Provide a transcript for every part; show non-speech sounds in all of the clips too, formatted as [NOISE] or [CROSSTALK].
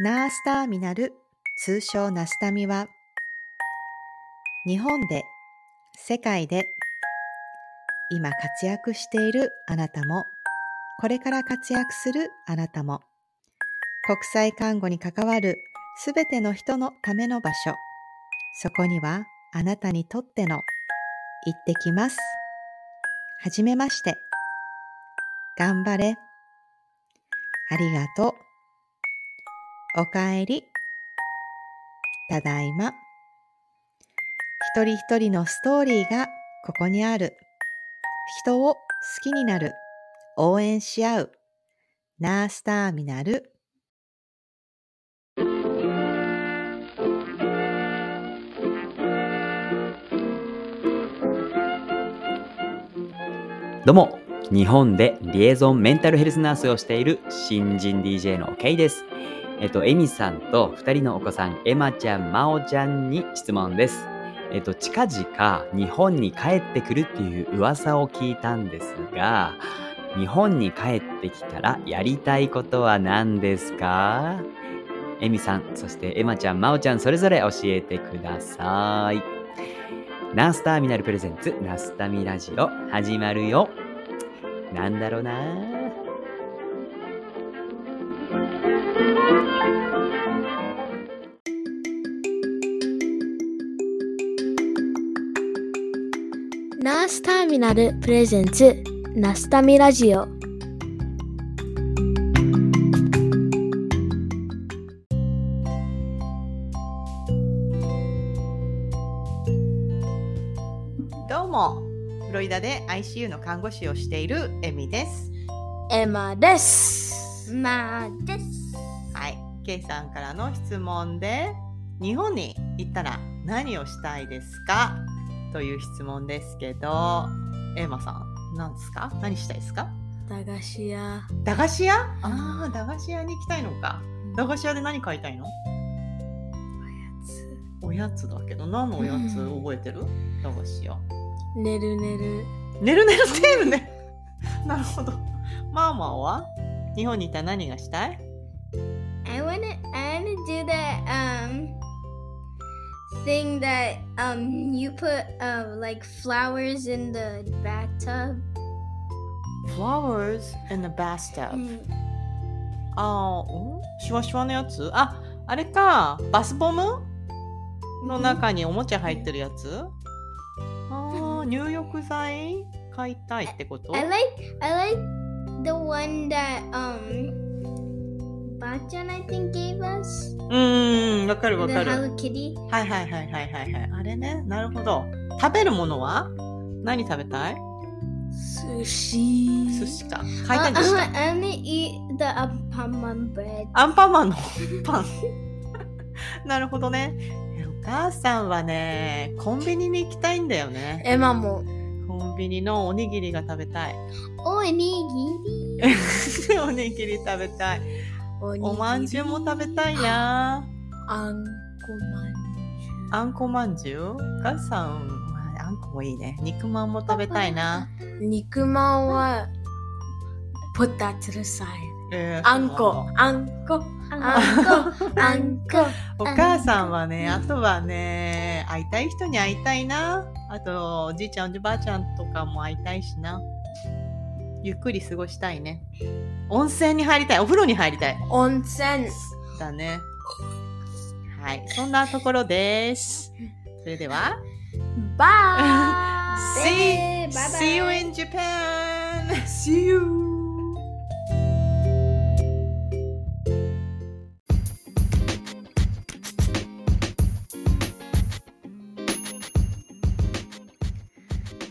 ナースターミナル、通称ナスタミは、日本で、世界で、今活躍しているあなたも、これから活躍するあなたも、国際看護に関わるすべての人のための場所、そこにはあなたにとっての行ってきます。はじめまして。頑張れ。ありがとう。おかえり。ただいま。一人一人のストーリーがここにある。人を好きになる。応援し合う。ナースターミナル。どうも、日本でリエゾンメンタルヘルスナースをしている新人 DJ の K です。えっと、エミさんと2人のお子さん、エマちゃん、マオちゃんに質問です。えっと、近々日本に帰ってくるっていう噂を聞いたんですが、日本に帰ってきたらやりたいことは何ですか？エミさん、そしてエマちゃん、マオちゃん、それぞれ教えてください。ナースターミナルプレゼンツナスタミラジオ始まるよ。なんだろうなナースターミナルプレゼンツナスタミラジオリダで ICU の看護師をしているエミです。エマです。マです。はい。ケイさんからの質問で、日本に行ったら何をしたいですか？という質問ですけど、エマさん、何ですか？何したいですか？駄菓子屋。駄菓子屋？ああ、駄菓子屋に行きたいのか。駄菓子屋で何買いたいの？おやつだけど何のおやつ覚えてる、うん、駄菓子屋寝る寝る。寝る寝るテールね。[LAUGHS] なるほど。マーマーは？日本にいたら何がしたい I wanna, I wanna do that um thing that um you put uh, like flowers in the bathtub. Flowers in the bathtub. ああ、シュワシュワのやつあ、あれか、バスボムの中におもちゃ入ってるやつ入浴剤買いたいってこと I like I like the one that um ばあちゃん I think gave us? うんわかるわかる。Hello Kitty? はいはいはいはいはいはい。あれね？なるほど。食べるものは？何食べたい？寿司。寿司か。買いたいんですか I wanna eat the アンパンマン bread. アンパンマンの [LAUGHS] パン。[LAUGHS] なるほどね。母さんはね、コンビニに行きたいんだよね。エマも。コンビニのおにぎりが食べたい。おにぎり [LAUGHS] おにぎり食べたい。おまんじゅうも食べたいな。あんこまんじゅう。あんこまんじゅうお母さんはあんこもいいね。肉まんも食べたいな。肉まんは、put that to the side. あんこ、あんこ。あんこ、あんこ。[LAUGHS] お母さんはね、あとはね、会いたい人に会いたいな。あと、おじいちゃん、おじばあちゃんとかも会いたいしな。ゆっくり過ごしたいね。温泉に入りたい。お風呂に入りたい。温泉。だね。はい。そんなところです。それでは。バイ [LAUGHS] see, see you in Japan! See you!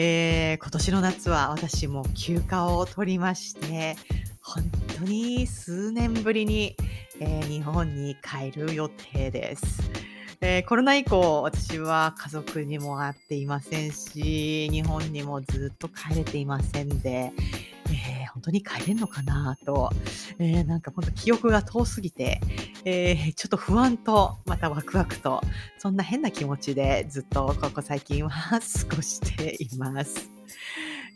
えー、今年の夏は私も休暇を取りまして、本当に数年ぶりに、えー、日本に帰る予定です。えー、コロナ以降、私は家族にも会っていませんし、日本にもずっと帰れていませんで、えー、本当に帰れんのかなと、えー、なんか本当記憶が遠すぎて、えー、ちょっと不安と、またワクワクと、そんな変な気持ちでずっとここ最近は過ごしています。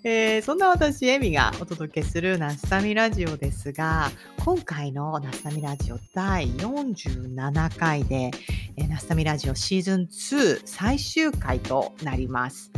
えー、そんな私、エミがお届けするナスタミラジオですが、今回のナスタミラジオ第47回で、えー、ナスタミラジオシーズン2最終回となります。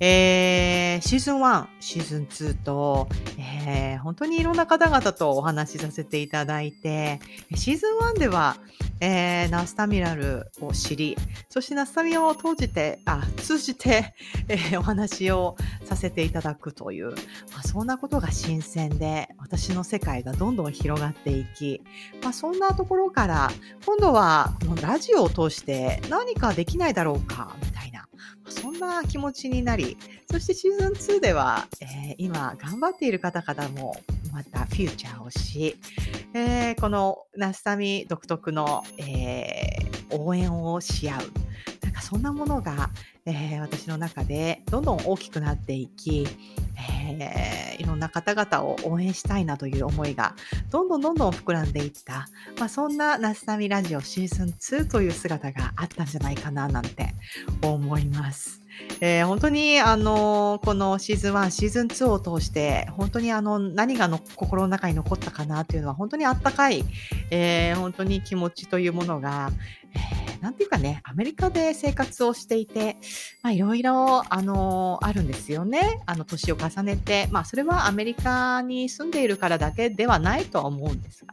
えー、シーズン1、シーズン2と、えー、本当にいろんな方々とお話しさせていただいて、シーズン1では、えー、ナスタミラルを知り、そしてナスタミラを通じて、あ、通じて、えー、お話をさせていただくという、まあ、そんなことが新鮮で、私の世界がどんどん広がっていき、まあ、そんなところから、今度はこのラジオを通して何かできないだろうか、みたいな、そんな気持ちになり、そしてシーズン2では、えー、今頑張っている方々もまたフューチャーをし、えー、このナスタミ独特の、えー、応援をし合う。そんなものが、えー、私の中でどんどん大きくなっていき、えー、いろんな方々を応援したいなという思いがどんどんどんどん膨らんでいった、まあ、そんなナスタミラジオシーズン2という姿があったんじゃないかななんて思います。えー、本当に、あの、このシーズン1、シーズン2を通して、本当にあの、何がの心の中に残ったかなというのは、本当にあったかい、えー、本当に気持ちというものが、なんていうかね、アメリカで生活をしていて、まあ、いろいろ、あの、あるんですよね。あの、年を重ねて、まあ、それはアメリカに住んでいるからだけではないとは思うんですが。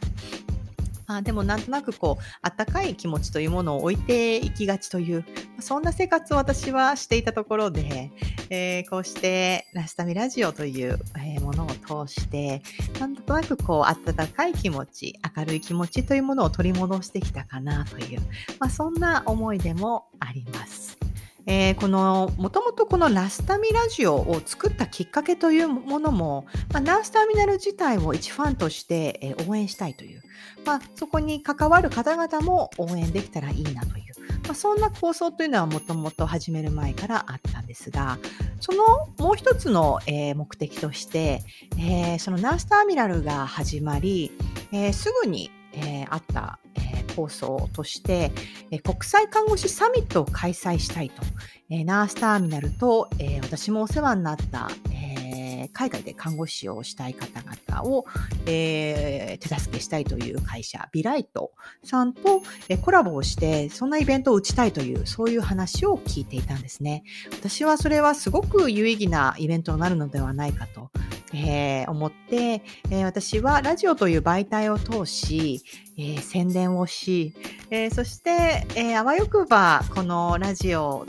あでもなんとなくこう、あったかい気持ちというものを置いていきがちという、そんな生活を私はしていたところで、えー、こうしてラスタミラジオという、え、ものを通して、なんとなくこう、温かい気持ち、明るい気持ちというものを取り戻してきたかなという、まあ、そんな思いでもあります。えー、このもともとこのラスタミラジオを作ったきっかけというものも、まあ、ナースターミナル自体を一ファンとして、えー、応援したいという、まあ、そこに関わる方々も応援できたらいいなという、まあ、そんな構想というのはもともと始める前からあったんですがそのもう一つの、えー、目的として、えー、そのナースターミナルが始まり、えー、すぐに、えー、あった、えー、構想として、えー、国際看護師サミットを開催したいと、えー、ナースターミナルと、えー、私もお世話になった、えー、海外で看護師をしたい方々を、えー、手助けしたいという会社、ビライトさんと、えー、コラボをして、そんなイベントを打ちたいという、そういう話を聞いていたんですね。私はそれはすごく有意義なイベントになるのではないかと。えー、思って、えー、私はラジオという媒体を通し、えー、宣伝をし、えそして、えあわよくばこのラジオ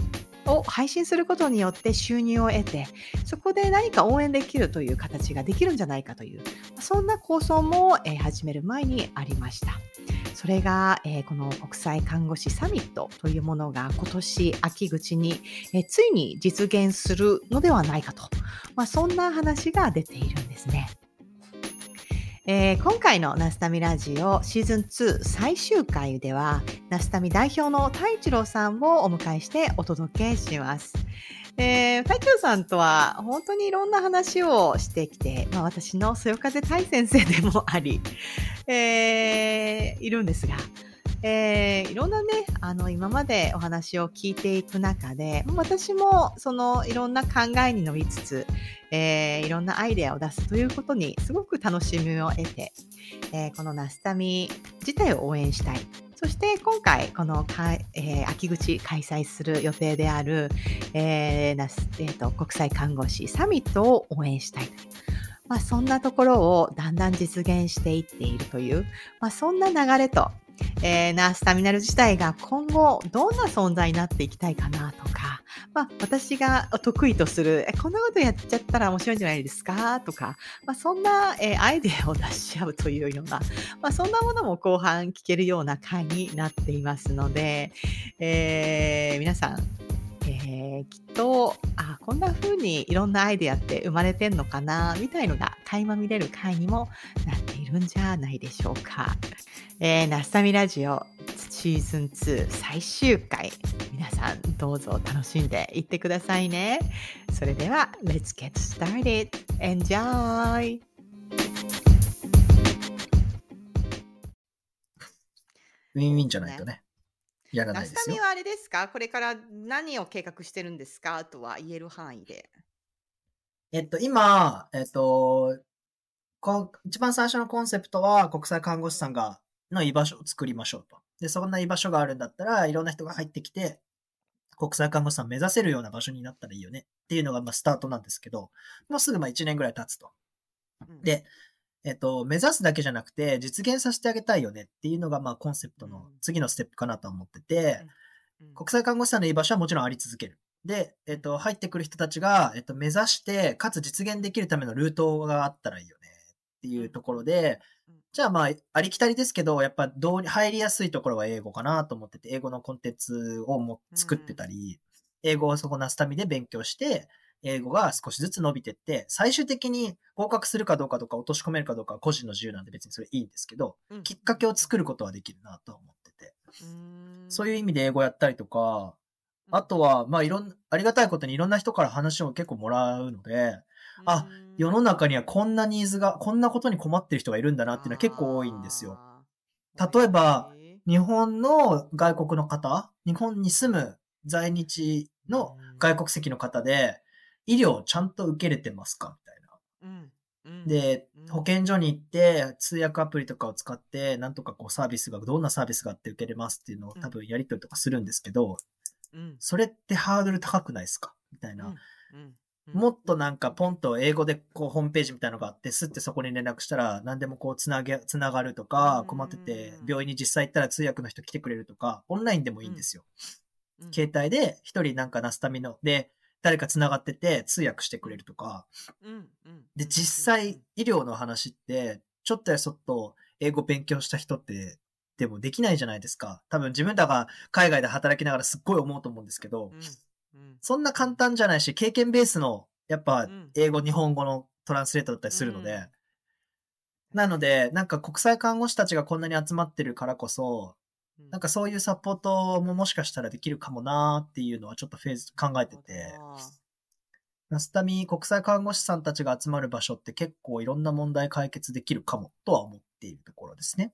を配信することによって収入を得て、そこで何か応援できるという形ができるんじゃないかという、そんな構想も、え始める前にありました。それが、えー、この国際看護師サミットというものが今年秋口に、えー、ついに実現するのではないかと、まあ、そんな話が出ているんですね。えー、今回のナスタミラジオシーズン2最終回では、ナスタミ代表の太一郎さんをお迎えしてお届けします。えー、太一郎さんとは本当にいろんな話をしてきて、まあ、私のそよ風太先生でもあり、[LAUGHS] えー、いるんですが、えー、いろんなね、あの、今までお話を聞いていく中で、私もそのいろんな考えに乗りつつ、えー、いろんなアイデアを出すということにすごく楽しみを得て、えー、このナスタミ自体を応援したい。そして今回、このか、えー、秋口開催する予定である、えーナスえーと、国際看護師サミットを応援したい。まあ、そんなところをだんだん実現していっているという、まあ、そんな流れとえー、ナースタミナル自体が今後どんな存在になっていきたいかなとか、まあ、私が得意とする、えこんなことやっちゃったら面白いんじゃないですかとか、まあ、そんな、えー、アイデアを出し合うというような、まあ、そんなものも後半聞けるような回になっていますので、えー、皆さん、えー、きっと、あ、こんな風にいろんなアイデアって生まれてんのかな、みたいのが垣間見れる回にもなっているんじゃないでしょうか。えー、ナスタミラジオシーズン2最終回。皆さんどうぞ楽しんでいってくださいね。それでは、Let's get started. Enjoy! ウィンウィンじゃないとね。やらなナいですよ。スタミはあれですか？これから何を計画してるんですか？とは言える範囲で。えっと、今、えっと、こう一番最初のコンセプトは国際看護師さんが、の居場所を作りましょうと。で、そんな居場所があるんだったら、いろんな人が入ってきて、国際看護師さん目指せるような場所になったらいいよねっていうのが、まあ、スタートなんですけど、もうすぐまあ1年ぐらい経つと。うんで、えっと、目指すだけじゃなくて、実現させてあげたいよねっていうのが、まあ、コンセプトの次のステップかなと思ってて、うん国際看護師さんの居場所はもちろんあり続ける。で、えっと、入ってくる人たちが、えっと、目指して、かつ実現できるためのルートがあったらいいよねっていうところでうん、じゃあまあ、ありきたりですけど、やっぱどうに入りやすいところは英語かなと思ってて、英語のコンテンツをも作ってたり、英語をそこナスタミで勉強して、英語が少しずつ伸びてって、最終的に合格するかどうかとか落とし込めるかどうかは個人の自由なんで別にそれいいんですけど、うん。きっかけを作ることはできるなとは思ってて。そういう意味で英語やったりとか、あとは、まあいろん、ありがたいことにいろんな人から話を結構もらうので、あ世の中にはこんなニーズが、こんなことに困ってる人がいるんだなっていうのは結構多いんですよ。例えば、日本の外国の方、日本に住む在日の外国籍の方で、医療ちゃんと受けれてますかみたいな。で、保健所に行って通訳アプリとかを使って、なんとかこうサービスが、どんなサービスがあって受けれますっていうのを多分やり取りとかするんですけど、それってハードル高くないですかみたいな。もっとなんかポンと英語でこうホームページみたいなのがあって、すってそこに連絡したら何でもこうつなげ、つながるとか、困ってて病院に実際行ったら通訳の人来てくれるとか、オンラインでもいいんですよ。携帯で一人なんかナスタミの、で、誰か繋がってて通訳してくれるとか。で、実際医療の話って、ちょっとやそっと英語勉強した人って、でもできないじゃないですか。多分自分らが海外で働きながらすっごい思うと思うんですけど、そんな簡単じゃないし、経験ベースの、やっぱ英語、日本語のトランスレートだったりするので、なので、なんか国際看護師たちがこんなに集まってるからこそ、なんかそういうサポートももしかしたらできるかもなーっていうのはちょっとフェーズ考えてて、ナスタミ国際看護師さんたちが集まる場所って結構いろんな問題解決できるかもとは思っているところですね。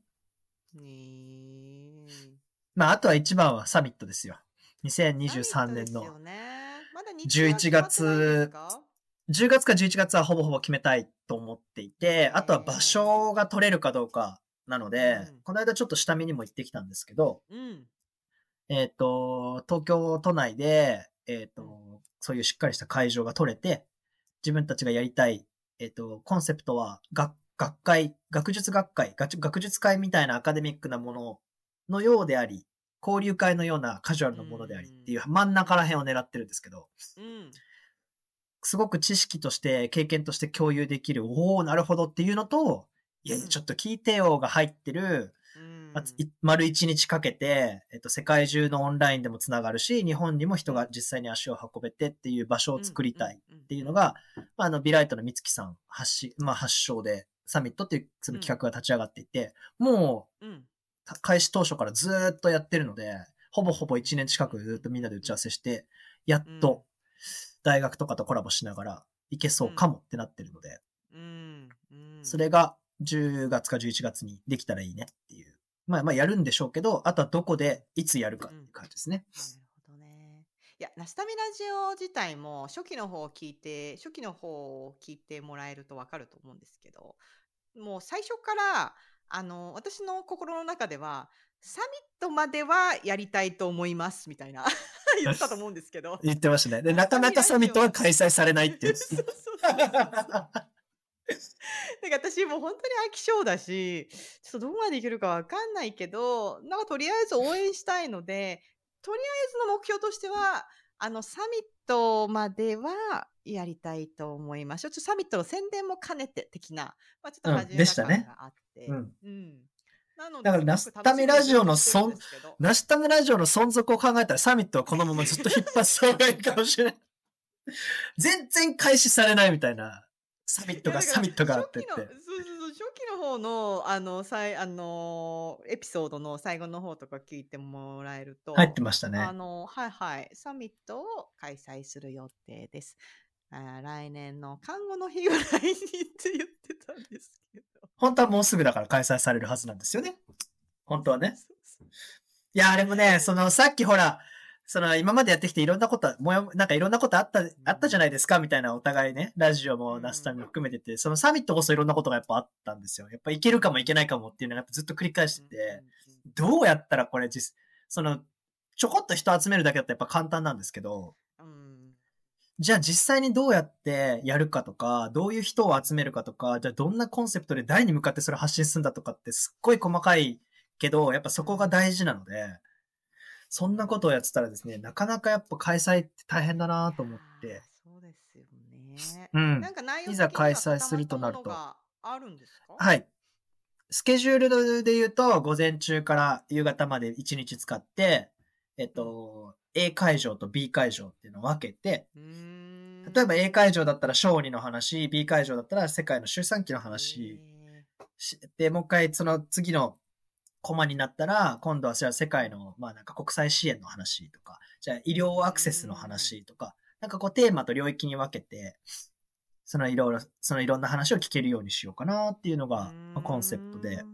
まあ、あとは一番はサミットですよ。2023年の。11月、10月か11月はほぼほぼ決めたいと思っていて、あとは場所が取れるかどうかなので、この間ちょっと下見にも行ってきたんですけど、えっ、と、東京都内で、えっ、と、そういうしっかりした会場が取れて、自分たちがやりたい、えっ、と、コンセプトは学、学会、学術学会、学術会みたいなアカデミックなもののようであり、交流会のようなカジュアルなものでありっていう真ん中ら辺を狙ってるんですけど、すごく知識として、経験として共有できる、おおなるほどっていうのと、いやいや、ちょっと聞いてよが入ってる、丸一日かけて、えっと、世界中のオンラインでもつながるし、日本にも人が実際に足を運べてっていう場所を作りたいっていうのが、まあ、あの、ビライトの美月さん発し、まあ、発祥で、サミットっていうその企画が立ち上がっていて、もう、開始当初からずっとやってるので、ほぼほぼ1年近くずっとみんなで打ち合わせして、やっと大学とかとコラボしながらいけそうかもってなってるので、それが10月か11月にできたらいいねっていう。まあまあやるんでしょうけど、あとはどこでいつやるかっていう感じですね。なるほどね。いや、ナスタミラジオ自体も初期の方を聞いて、初期の方を聞いてもらえるとわかると思うんですけど、もう最初から、あの、私の心の中では、サミットまではやりたいと思います、みたいな [LAUGHS] 言ったと思うんですけど。言ってましたね。で、なかなかサミットは開催されないっていう。[LAUGHS] そうそうそうなんか私もう本当に飽き性だし、ちょっとどこまでいけるかわかんないけど、なんかとりあえず応援したいので、とりあえずの目標としては、あの、サミットまではやりたいと思います。ちょっとサミットの宣伝も兼ねて的な、まあ、ちょっとうん始めでしたねた感があって。うんうん。なのでだからナスタミラジオのそん、ナシタムラジオの存続を考えたらサミットはこのままずっと引っ張った方がいいかもしれない。[LAUGHS] 全然開始されないみたいな。サミットがサミットがあってって。今日の、あの、さい、あの、エピソードの最後の方とか聞いてもらえると、入ってましたね。あの、はいはい、サミットを開催する予定です。あ来年の看護の日ぐらいにって言ってたんですけど。本当はもうすぐだから開催されるはずなんですよね。本当はね。いや、あれもね、その、さっきほら、その、今までやってきていろんなこと、もや、なんかいろんなことあった、あったじゃないですかみたいなお互いね、ラジオもナスタミも含めてて、そのサミットこそいろんなことがやっぱあったんですよ。やっぱいけるかもいけないかもっていうのがやっぱずっと繰り返してて、どうやったらこれ実、その、ちょこっと人集めるだけだとやっぱ簡単なんですけど、じゃあ実際にどうやってやるかとか、どういう人を集めるかとか、じゃあどんなコンセプトで誰に向かってそれ発信するんだとかってすっごい細かいけど、やっぱそこが大事なので、そんなことをやってたらですね、なかなかやっぱ開催って大変だなと思って。そうですよね。うん。なんか内容いざ開催するとなると。あるんですか？はい。スケジュールで言うと、午前中から夕方まで1日使って、えっと、A 会場と B 会場っていうのを分けて、例えば A 会場だったら小児の話、B 会場だったら世界の周産期の話、で、もう一回その次のコマになったら、今度はじゃあ世界の、まあなんか国際支援の話とか、じゃあ医療アクセスの話とか、なんかこうテーマと領域に分けて、そのいろいろ、そのいろんな話を聞けるようにしようかなっていうのが、まあ、コンセプトで、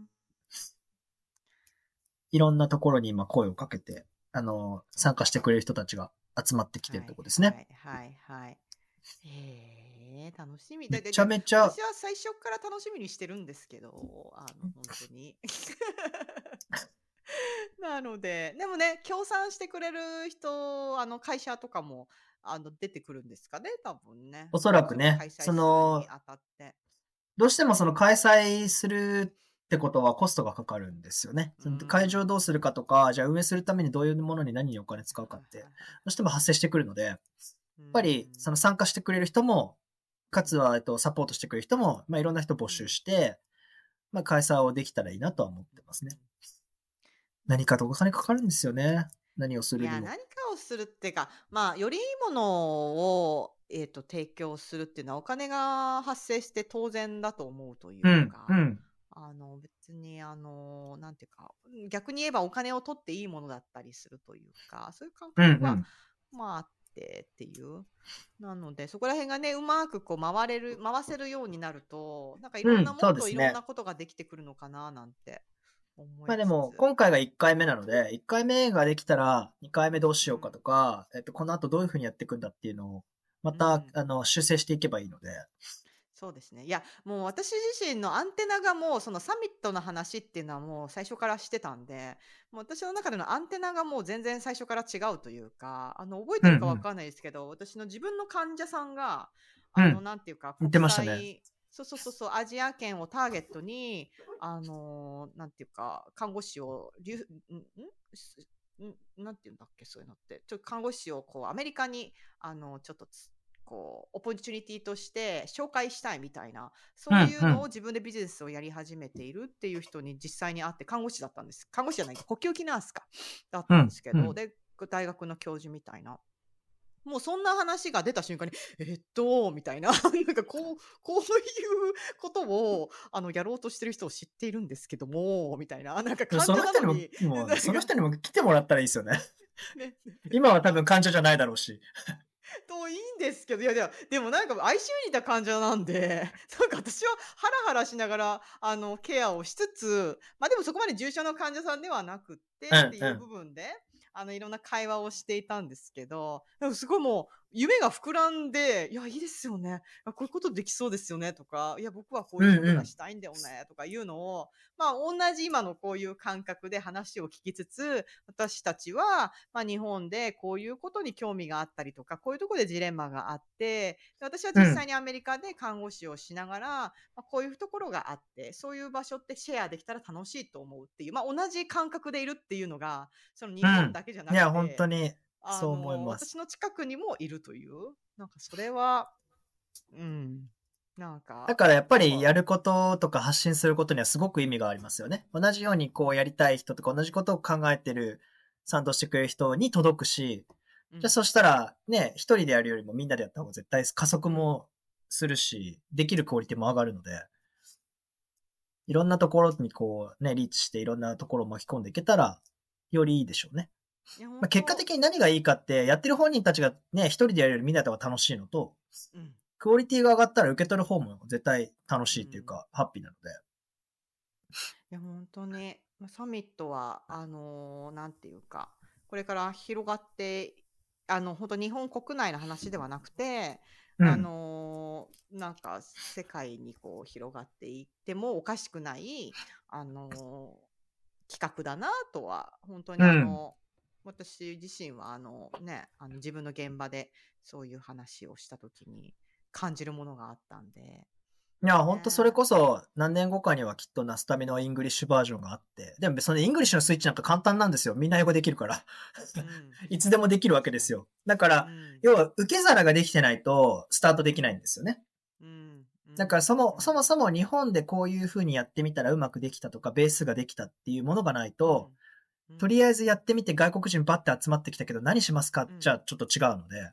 いろんなところに今声をかけて、あの、参加してくれる人たちが集まってきてるとこですね。はい、はい、はい。へえ、楽しみ。めちゃめちゃ。私は最初から楽しみにしてるんですけど、あの、本当に。[LAUGHS] なので、でもね、協賛してくれる人、あの、会社とかも、あの、出てくるんですかね、多分ね。おそらくね、その、どうしてもその開催するってことはコストがかかるんですよね。うん、会場どうするかとか、じゃあ運営するためにどういうものに何にお金使うかって、どうしても発生してくるので、やっぱりその参加してくれる人もかつは、えっと、サポートしてくれる人も、まあ、いろんな人募集して、まあ、開催をできたらいいなとは思ってますね。何かとお金かかるんですよね。何をするにも。いや、何かをするっていうか、まあ、よりいいものを、えっ、ー、と、提供するっていうのはお金が発生して当然だと思うというか、うん、うん、あの、別に、あの、なんていうか、逆に言えばお金を取っていいものだったりするというか、そういう感覚が、うんうん、まあ、てっていう。なので、そこら辺がね、うまくこう回れる、回せるようになると、なんかいろんなものといろんなことができてくるのかななんて思います。まあでも、今回が1回目なので、1回目ができたら2回目どうしようかとか、うん、えっと、この後どういうふうにやっていくんだっていうのを、また、うん、あの、修正していけばいいので。そうですね。いや、もう私自身のアンテナがもうそのサミットの話っていうのはもう最初からしてたんで、もう私の中でのアンテナがもう全然最初から違うというか、あの、覚えてるかわかんないですけど、私の自分の患者さんが、あの、なんていうか、言ってましたね。そうそうそうそう、アジア圏をターゲットに、あのなんていうか、看護師を、んんなんていうんだっけ、そういうのって。ちょっと看護師をこう、アメリカに、あの、ちょっとこう、オポチュニティとして紹介したいみたいな、そういうのを自分でビジネスをやり始めているっていう人に実際に会って、看護師だったんです。看護師じゃないか、呼吸器ナースか、だったんですけど、うんうん、で、大学の教授みたいな。もうそんな話が出た瞬間に、えっと、みたいな、[LAUGHS] なんかこう、こういうことを、あの、やろうとしてる人を知っているんですけども、みたいな、なんか患者なのに。その人にも、[LAUGHS] もその人にも来てもらったらいいですよね。ね今は多分患者じゃないだろうし。[LAUGHS] といいんですけど、いやいや、でもなんか ICU にいた患者なんで、[LAUGHS] なんか私はハラハラしながら、あの、ケアをしつつ、まあでもそこまで重症の患者さんではなくってっていう部分で、あの、いろんな会話をしていたんですけど、でもすごいもう、夢が膨らんで、いや、いいですよね。こういうことできそうですよね。とか、いや、僕はこういうことがしたいんだよね。とかいうのを、まあ、同じ今のこういう感覚で話を聞きつつ、私たちは、まあ、日本でこういうことに興味があったりとか、こういうところでジレンマがあって、私は実際にアメリカで看護師をしながら、まあ、こういうところがあって、そういう場所ってシェアできたら楽しいと思うっていう、まあ、同じ感覚でいるっていうのが、その日本だけじゃなくて、うん、いや、本当に。そう思います。私の近くにもいるという、なんかそれは、うん。なんか。だからやっぱりやることとか発信することにはすごく意味がありますよね。同じようにこうやりたい人とか同じことを考えてる、賛同してくれる人に届くし、じゃあそしたらね、一人でやるよりもみんなでやった方が絶対加速もするし、できるクオリティも上がるので、いろんなところにこうね、リーチしていろんなところを巻き込んでいけたら、よりいいでしょうね。まあ、結果的に何がいいかって、やってる本人たちがね、一人でやるよりみんなと楽しいのと、うん、クオリティが上がったら受け取る方も絶対楽しいっていうか、うん、ハッピーなので。いや、本当に、サミットは、あのー、なんていうか、これから広がって、あの、本当日本国内の話ではなくて、うん、あのー、なんか世界にこう広がっていってもおかしくない、あのー、企画だなとは、本当にあの、うん、私自身はあのね、あの自分の現場でそういう話をしたときに感じるものがあったんで、いや、ほんとそれこそ何年後かにはきっとナスタミの English バージョンがあって、でもその English のスイッチなんか簡単なんですよ。みんな英語できるから。[LAUGHS] いつでもできるわけですよ。だから、うん、要は受け皿ができてないとスタートできないんですよね。うん、だからそも、そもそも日本でこういう風にやってみたらうまくできたとか、ベースができたっていうものがないと、とりあえずやってみて外国人バッて集まってきたけど何しますか？じゃあちょっと違うので。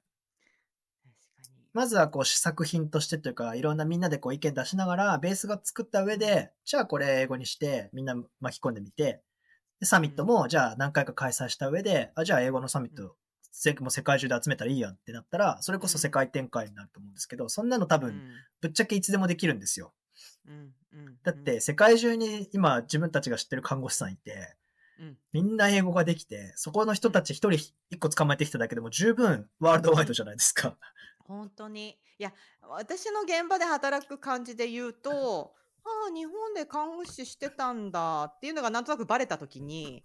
まずはこう試作品としてというか、いろんなみんなでこう意見出しながら、ベースが作った上で、じゃあこれ英語にして、みんな巻き込んでみて、でサミットも、じゃあ何回か開催した上で、あ、じゃあ英語のサミット、もう世界中で集めたらいいやんってなったら、それこそ世界展開になると思うんですけど、そんなの多分、ぶっちゃけいつでもできるんですよ。だって、世界中に今自分たちが知ってる看護師さんいて、みんな英語ができて、そこの人たち一人一個捕まえてきただけでも十分ワールドワイドじゃないですか。本当に。いや、私の現場で働く感じで言うと、ああ、日本で看護師してたんだっていうのがなんとなくバレた時に、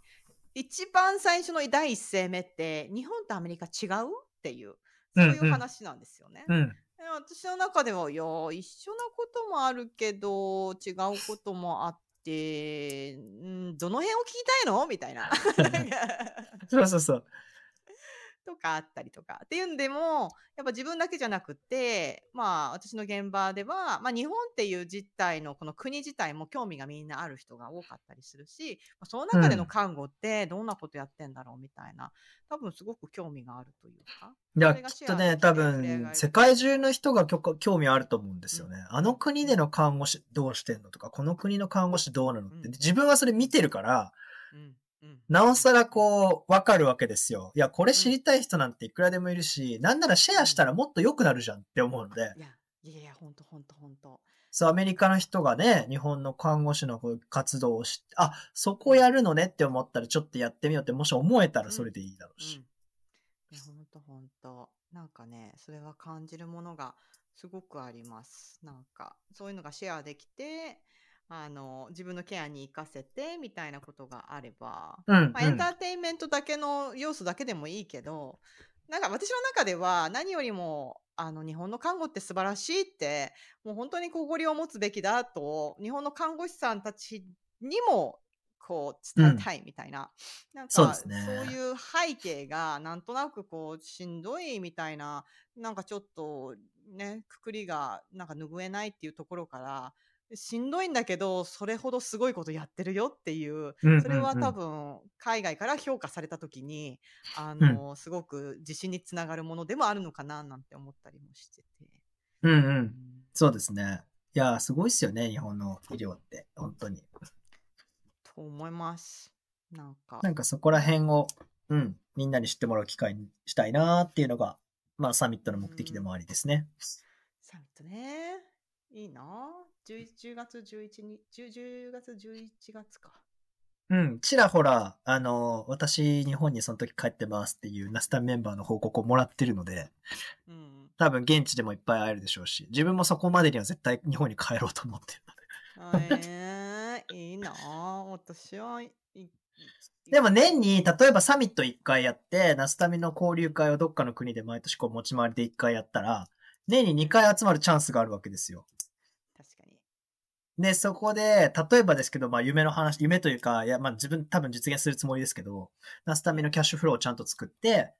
一番最初の第一声目って、日本とアメリカ違うっていう、そういう話なんですよね。うん、うん、私の中では、いや、一緒なこともあるけど、違うこともあって、んどの辺を聞きたいの？みたいな。[LAUGHS] そうそうそう。とかあったりとかっていうんでも、やっぱ自分だけじゃなくて、まあ私の現場では、まあ日本っていう実態のこの国自体も興味がみんなある人が多かったりするし、その中での看護ってどんなことやってんだろうみたいな、多分すごく興味があるというか。いや、きっとね、多分世界中の人が興味あると思うんですよね。うん、あの国での看護師どうしてんのとか、この国の看護師どうなのって、うん、自分はそれ見てるから、うんなおさらこう、わかるわけですよ。いや、これ知りたい人なんていくらでもいるし、なんならシェアしたらもっと良くなるじゃんって思うので。いや、いやいや、ほんとほんとほんと。そう、アメリカの人がね、日本の看護師の活動をして、あ、そこやるのねって思ったらちょっとやってみようって、もし思えたらそれでいいだろうし。うんうん、いや、ほんとほんと。なんかね、それは感じるものがすごくあります。なんか、そういうのがシェアできて、あの、自分のケアに活かせて、みたいなことがあれば、うん、まあ、エンターテインメントだけの要素だけでもいいけど、なんか私の中では何よりも、あの、日本の看護って素晴らしいって、もう本当に誇りを持つべきだと、日本の看護師さんたちにも、こう、伝えたいみたいな。うん、なんか、そう、ね,、いう背景が、なんとなくこう、しんどいみたいな、なんかちょっと、ね、くくりが、なんか拭えないっていうところから、しんどいんだけど、それほどすごいことやってるよっていう、それは多分、海外から評価された時に、あの、すごく自信につながるものでもあるのかな、なんて思ったりもしてて。うんうん。そうですね。いや、すごいっすよね、日本の医療って、本当に。と思います。なんか。なんかそこら辺を、うん、みんなに知ってもらう機会にしたいなっていうのが、まあサミットの目的でもありですね。サミットね。いいな 10, 10月11日、10, 月11月か。うん、ちらほら、あの、私、日本にその時帰ってますっていうナスタメンバーの報告をもらってるので、うん、多分現地でもいっぱい会えるでしょうし、自分もそこまでには絶対日本に帰ろうと思ってるので。えー、いいな私は、でも年に、例えばサミット1回やって、ナスタミの交流会をどっかの国で毎年こう持ち回りで1回やったら、年に2回集まるチャンスがあるわけですよ。で、そこで、例えばですけど、まあ夢の話、夢というか、いや、まあ自分多分実現するつもりですけど、ナスタミのキャッシュフローをちゃんと作って、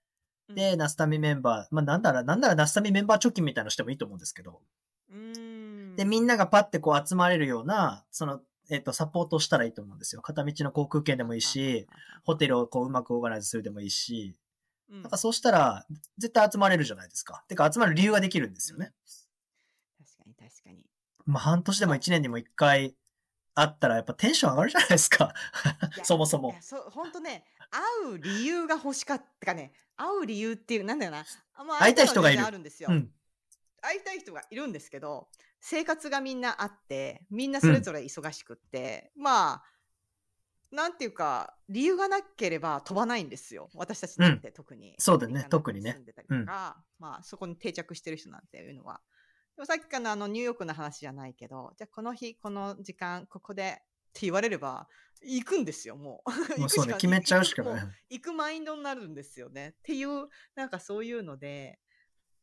で、ナスタミメンバー、まあなんだら、なんならナスタミメンバー貯金みたいなのしてもいいと思うんですけど、で、みんながパッてこう集まれるような、その、えっ、と、サポートしたらいいと思うんですよ。片道の航空券でもいいし、ホテルをこううまくオーガナイズするでもいいし、なんかそうしたら、絶対集まれるじゃないですか。てか集まる理由ができるんですよね。確かに確かに。まあ、半年でも一年にも一回、会ったらやっぱテンション上がるじゃないですか。[LAUGHS] そもそも。そう、本当ね、会う理由が欲しかったかね、会う理由っていう、なんだよな。まあ、会いたい人がいる。あるんですよ、うん。会いたい人がいるんですけど、生活がみんなあって、みんなそれぞれ忙しくって、うん、まあ、なんていうか、理由がなければ飛ばないんですよ。私たちなんて特に。うん、そうだね、特にね。まあ、そこに定着してる人なんていうのは。でもさっきからのあのニューヨークの話じゃないけど、じゃあこの日、この時間、ここでって言われれば、行くんですよ、もう。[LAUGHS] もうそうね、決めちゃうしかない。行くマインドになるんですよね。っていう、なんかそういうので、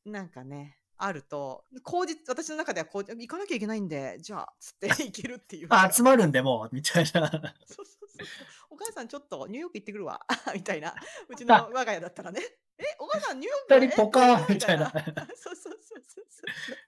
なんかね、あると、口実、私の中ではこう、行かなきゃいけないんで、じゃあ、つって [LAUGHS] 行けるっていう。あ、集まるんでもう、みたいな。[LAUGHS] そうそうそう。お母さんちょっとニューヨーク行ってくるわ、みたいな。うちの我が家だったらね。え、お母さんニューヨーク二人ポカーみたいな。そうそうそうそう。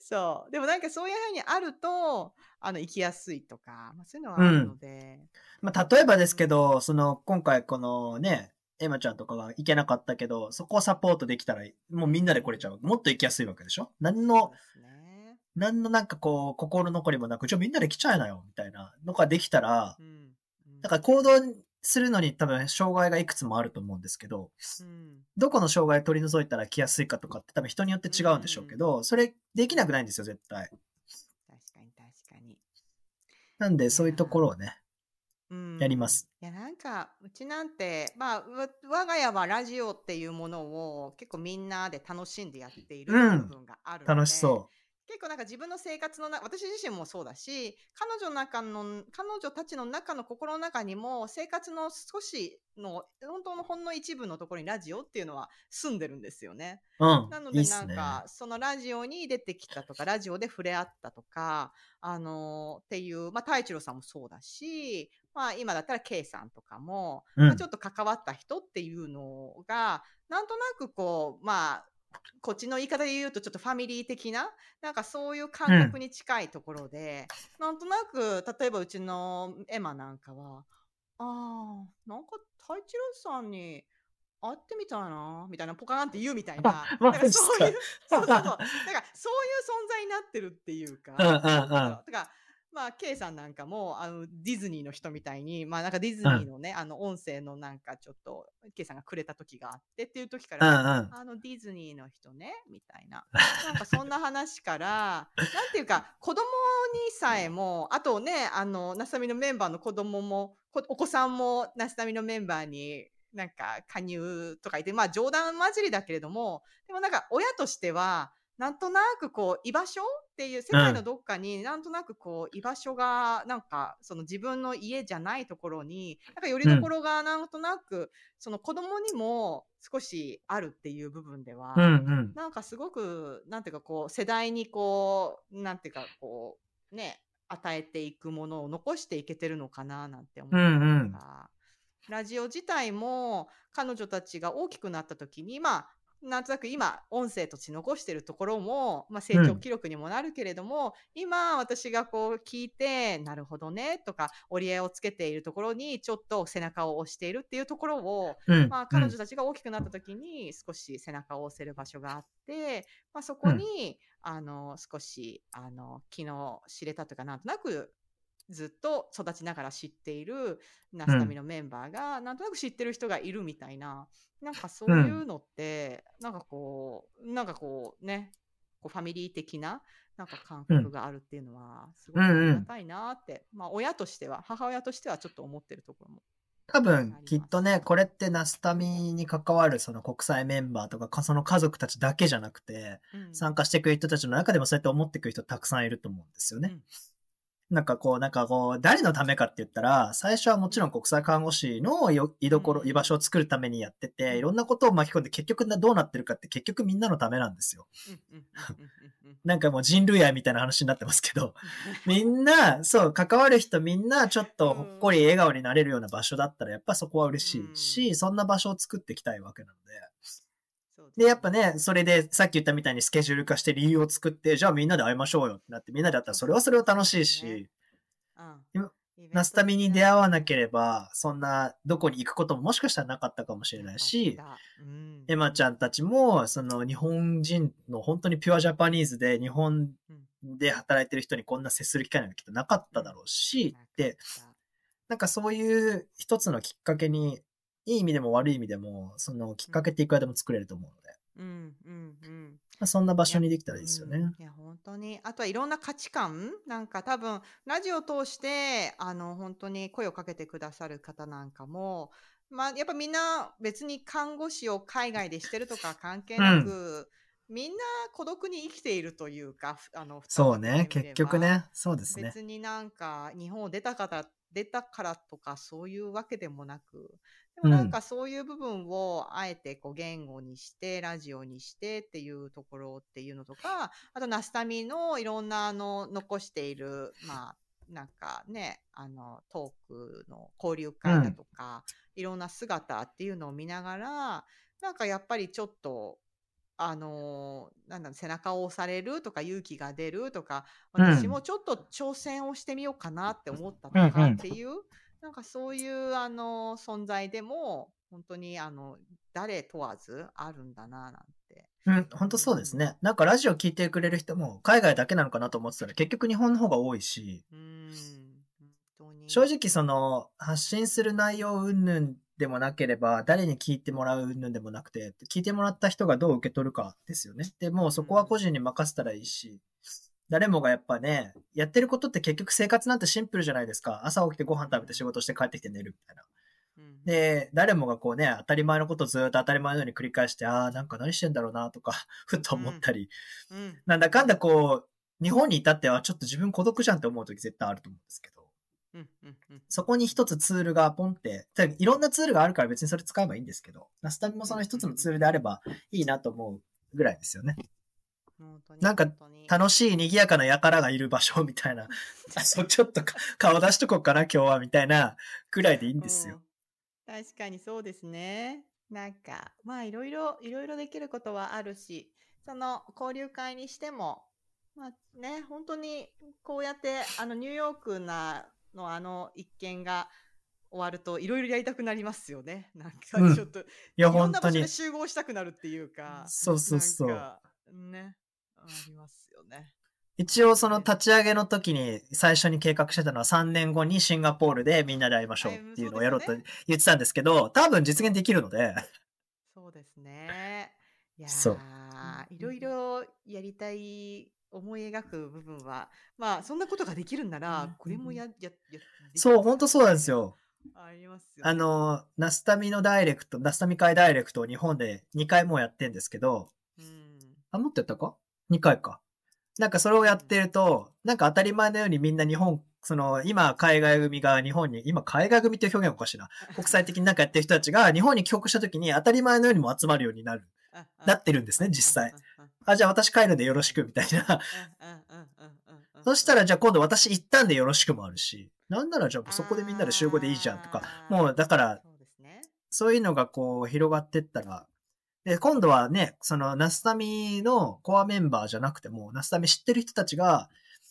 そう。でもなんかそういうふうにあると、あの、行きやすいとか、まあ、そういうのはあるので。うん、まあ、例えばですけど、その、今回このね、エマちゃんとかが行けなかったけど、そこをサポートできたら、もうみんなで来れちゃう。もっと行きやすいわけでしょ？何の、ね、何のなんかこう、心残りもなく、じゃあみんなで来ちゃえなよ、みたいなのができたら、うん、だから行動するのに多分障害がいくつもあると思うんですけど、うん、どこの障害を取り除いたら来やすいかとかって多分人によって違うんでしょうけど、うん、それできなくないんですよ、絶対。確かに確かに。なんでそういうところをね、やります。いや、なんか、うちなんて、まあ、我が家はラジオっていうものを結構みんなで楽しんでやっている部分があるので、うん、楽しそう。結構なんか自分の生活の中、私自身もそうだし、彼女の中の、彼女たちの中の心の中にも、生活の少しの、本当のほんの一部のところにラジオっていうのは住んでるんですよね。うん。なのでなんか、ね、そのラジオに出てきたとか、[LAUGHS] ラジオで触れ合ったとか、あのー、っていう、まあ、太一郎さんもそうだし、まあ今だったら K さんとかも、うん、まあ、ちょっと関わった人っていうのが、なんとなくこう、まあ、こっちの言い方で言うとちょっとファミリー的な、なんかそういう感覚に近いところで、うん、なんとなく、例えばうちのエマなんかは、ああ、なんか太一郎さんに会ってみたいな、みたいな、ポカーンって言うみたいな。なんかそういう、そうそうそう。[LAUGHS] なんかそういう存在になってるっていうか。うんうんうん。だからまあ、K さんなんかも、あの、ディズニーの人みたいに、まあ、なんかディズニーのね、うん、あの、音声のなんかちょっと、K さんがくれた時があってっていう時から、うんうん、あの、ディズニーの人ね、みたいな。なんかそんな話から、[LAUGHS] なんていうか、子供にさえも、あとね、あの、なさみのメンバーの子供も、お子さんもなさみのメンバーに、なんか加入とか言って、まあ冗談交じりだけれども、でもなんか親としては、なんとなくこう居場所っていう世界のどっかになんとなくこう居場所がなんかその自分の家じゃないところになんかよりどころがなんとなくその子供にも少しあるっていう部分ではなんかすごくなんていうかこう世代にこうなんていうかこうね与えていくものを残していけてるのかななんて思ったりとか。ラジオ自体も彼女たちが大きくなった時に、まあ、なんとなく今、音声として残してるところも、まあ、成長記録にもなるけれども、うん、今、私がこう聞いて、なるほどね、とか、折り合いをつけているところに、ちょっと背中を押しているっていうところを、うん、まあ、彼女たちが大きくなった時に、少し背中を押せる場所があって、まあ、そこに、うん、あの、少し、あの、昨日知れたというか、なんとなく、ずっと育ちながら知っているナスタミのメンバーが、なんとなく知ってる人がいるみたいな、なんかそういうのって、なんかこう、なんかこうね、こうファミリー的な、なんか感覚があるっていうのは、すごくありがたいなって、まあ親としては、母親としてはちょっと思ってるところも。多分、きっとね、これってナスタミに関わるその国際メンバーとか、その家族たちだけじゃなくて、うん、参加してくれる人たちの中でもそうやって思ってくる人たくさんいると思うんですよね。うんなんかこう、なんかこう、誰のためかって言ったら、最初はもちろん国際看護師の居所、居場所を作るためにやってて、いろんなことを巻き込んで結局どうなってるかって結局みんなのためなんですよ。なんかもう人類愛みたいな話になってますけど、[LAUGHS] みんな、そう、関わる人みんなちょっとほっこり笑顔になれるような場所だったら、やっぱそこは嬉しいし、そんな場所を作っていきたいわけなので、で、やっぱね、それでさっき言ったみたいにスケジュール化して理由を作って、じゃあみんなで会いましょうよってなって、みんなで会ったらそれはそれは楽しいし、うん、ナスタミに出会わなければ、そんな、どこに行くことももしかしたらなかったかもしれないし、うん、エマちゃんたちも、その日本人の本当にピュアジャパニーズで日本で働いてる人にこんな接する機会なんてきっとなかっただろうし、で、なんかそういう一つのきっかけに、いい意味でも悪い意味でも、そのきっかけっていくらでも作れると思う。ので。うんうんうん。まあ、そんな場所にできたらいいですよね。いや、本当に。あとはいろんな価値観。なんか多分、ラジオを通して、あの、本当に声をかけてくださる方なんかも、まあ、やっぱみんな別に看護師を海外でしてるとか関係なく、うん、みんな孤独に生きているというか、あの、そうね、結局ね、そうですね。別になんか日本を出た方、出たからとかそういうわけでもなく、でもなんかそういう部分をあえてこう言語にして、ラジオにしてっていうところっていうのとか、あとナスタミのいろんなあの残している、まあなんかね、あのトークの交流会だとか、うん、いろんな姿っていうのを見ながら、なんかやっぱりちょっとあのなんだ背中を押されるとか勇気が出るとか私もちょっと挑戦をしてみようかなって思ったとかっていう、なんかそういうあの存在でも本当にあの誰問わずあるんだななんて。うん、本当そうですね。なんかラジオ聞いてくれる人も海外だけなのかなと思ってたら結局日本の方が多いし。うん正直その発信する内容云々でもなければ誰に聞いてもらう云々でもなくて聞いてもらった人がどう受け取るかですよね。でもそこは個人に任せたらいいし。誰もがやっぱね、やってることって結局生活なんてシンプルじゃないですか。朝起きてご飯食べて仕事して帰ってきて寝るみたいな。で、誰もがこうね、当たり前のことずっと当たり前のように繰り返して、ああ、なんか何してんだろうなとか、[LAUGHS] ふっと思ったり、うんうん、なんだかんだこう、日本に至ってはちょっと自分孤独じゃんって思う時絶対あると思うんですけど、うんうんうん、そこに一つツールがポンって、いろんなツールがあるから別にそれ使えばいいんですけど、ナスタミもその一つのツールであればいいなと思うぐらいですよね。なんか楽しい賑やかな輩がいる場所みたいな、[LAUGHS] そうちょっと顔出しとこうかな今日はみたいなくらいでいいんですよ。うん、確かにそうですね。なんか、まあいろいろ、いろいろできることはあるし、その交流会にしても、まあね、本当にこうやってあのニューヨークなのあの一件が終わるといろいろやりたくなりますよね。なんかちょっと、うん、いや本当に集合したくなるっていうか。そうそうそう。ね。ありますよね。一応その立ち上げの時に最初に計画してたのは3年後にシンガポールでみんなで会いましょうっていうのをやろうと言ってたんですけど、多分実現できるので。そうですね。いやそう。いろいろやりたい思い描く部分は、まあそんなことができるんなら、これもや、や、や、そう、本当そうなんですよ。ありますよ、ね、あの、ナスタミのダイレクト、ナスタミ会ダイレクトを日本で2回もやってんですけど、うん、あ、もっとやったか？2回か。なんかそれをやってると、なんか当たり前のようにみんな日本、その、今、海外組が日本に、今、海外組っていう表現おかしいな。[LAUGHS] 国際的になんかやってる人たちが日本に帰国した時に当たり前のようにも集まるようになる。なってるんですね、実際。あ、じゃあ私帰るんでよろしく、みたいな。そしたら、じゃあ今度私行ったんでよろしくもあるし、なんならじゃあそこでみんなで集合でいいじゃんとか、もうだから、そういうのがこう広がってったら、で、今度はね、その、ナスタミのコアメンバーじゃなくても、ナスタミ知ってる人たちが、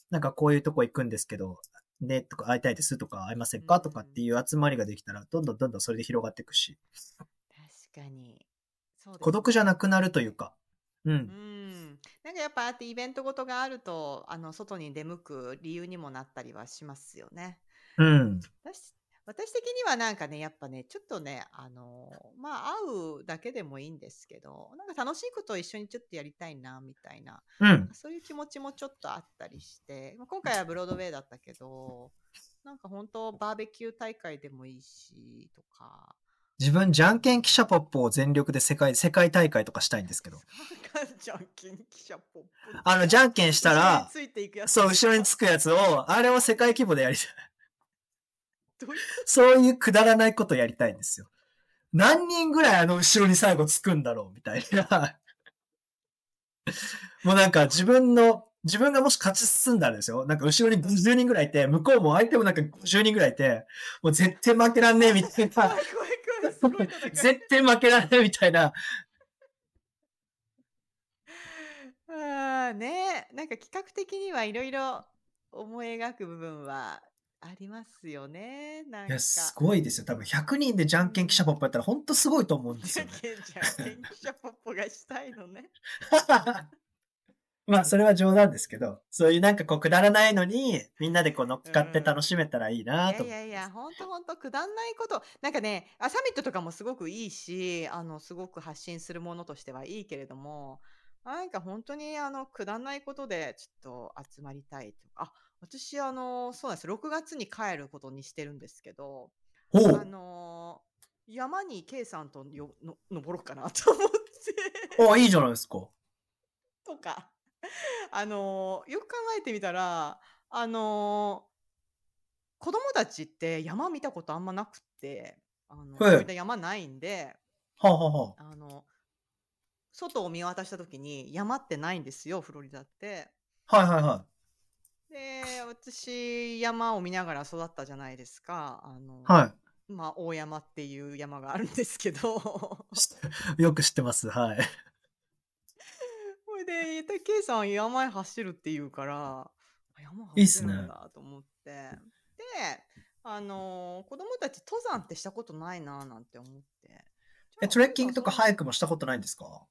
なんかこういうとこ行くんですけど、ね、とか会いたいですとか会いませんか？とかっていう集まりができたら、どんどんどんどんそれで広がっていくし。確かに。そう孤独じゃなくなるというか。うん。うん。なんかやっぱあってイベントごとがあると、あの、外に出向く理由にもなったりはしますよね。うん。私私的にはなんかね、やっぱね、ちょっとね、あの、まあ、会うだけでもいいんですけど、なんか楽しいことを一緒にちょっとやりたいな、みたいな、うん、そういう気持ちもちょっとあったりして、まあ、今回はブロードウェイだったけど、なんか本当バーベキュー大会でもいいし、とか。自分、じゃんけん記者ポップを全力で世界、世界大会とかしたいんですけど。じゃんけん記者ポップあの、じゃんけんしたら、そう、後ろにつくやつを、あれを世界規模でやりたい。そういうくだらないことやりたいんですよ。何人ぐらいあの後ろに最後つくんだろうみたいな。[LAUGHS] もうなんか自分の、自分がもし勝ち進んだんですよ。なんか後ろに50人ぐらいいて、向こうも相手もなんか50人ぐらいいて、もう絶対負けらんねえみたいな。[LAUGHS] 絶対負けらんねえみたいな。ああねなんか企画的にはいろいろ思い描く部分はありますよね。なんいや、すごいですよ。多分100人でじゃんけん記者ポップやったら本当すごいと思うんです [LAUGHS] じゃよんね。けんじゃんけん記者ポップがしたいのね。[LAUGHS] まあ、それは冗談ですけど、そういうなんかこう、くだらないのに、みんなでこう乗っかって楽しめたらいいなと、いやいやいや、ほんとほんと、くだんないこと。なんかね、あ、サミットとかもすごくいいし、あの、すごく発信するものとしてはいいけれども、なんか本当にあの、くだんないことでちょっと集まりたいとか。あ、私あの、そうなんです。6月に帰ることにしてるんですけど、あの、山に K さんとよの登ろうかなと思って。あ、いいじゃないですか。[LAUGHS] とか。あの、よく考えてみたら、あの、子供たちって山見たことあんまなくて、あの、はい、山ないんで、はあはあ、あの、外を見渡した時に山ってないんですよ、フロリダって。はいはいはい。で、私、山を見ながら育ったじゃないですか。あの、はい。まあ、大山っていう山があるんですけど。[LAUGHS] よく知ってます。はい。[LAUGHS] ほいで、ケイさん山へ走るって言うから、山走るんだと思って。いいね、で、あのー、子供たち登山ってしたことないななんて思って。え、トレッキングとかハイクもしたことないんですか？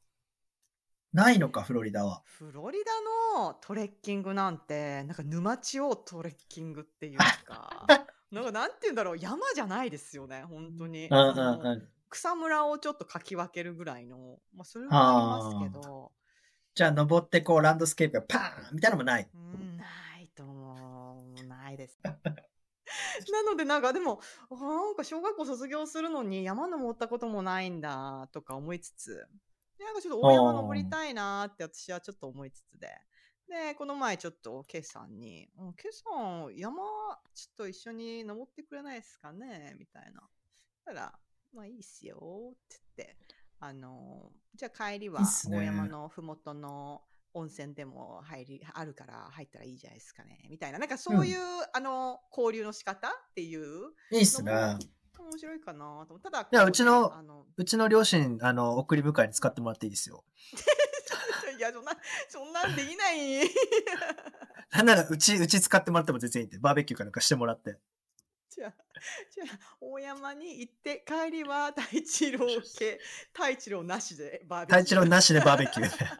ないのか、フロリダは。フロリダのトレッキングなんて、なんか沼地をトレッキングっていうか、[LAUGHS] なんかなんて言うんだろう、山じゃないですよね、本当に。うんうんうん、草むらをちょっとかき分けるぐらいの、まあ、それはありますけど、じゃあ登ってこうランドスケープがパーンみたいなのもない。うん、ないと思う。ないです。[LAUGHS] なのでなんかでも、なんか小学校卒業するのに山登ったこともないんだとか思いつつ、なんかちょっと大山登りたいなって私はちょっと思いつつで。で、この前ちょっとケイさんに、ケイさん山ちょっと一緒に登ってくれないですかね？みたいな。たら、まあいいっすよって言って、あの、じゃあ帰りは大山のふもとの温泉でも入り、あるから入ったらいいじゃないですかね。みたいな。なんかそういう、うん、あの、交流の仕方っていう。いいっすね。面白いかなとただ、いや、うちの、あのうちの両親、あの、送り迎えに使ってもらっていいですよ。[LAUGHS] いや、そんな、そんなんできない。[LAUGHS] なんなら、うち、うち使ってもらっても全然いいんで、バーベキューかなんかしてもらって。じゃあ、じゃあ、大山に行って、帰りは太一郎系、[LAUGHS] 太一郎なしでバーベキュー。太一郎なしでバーベキューで。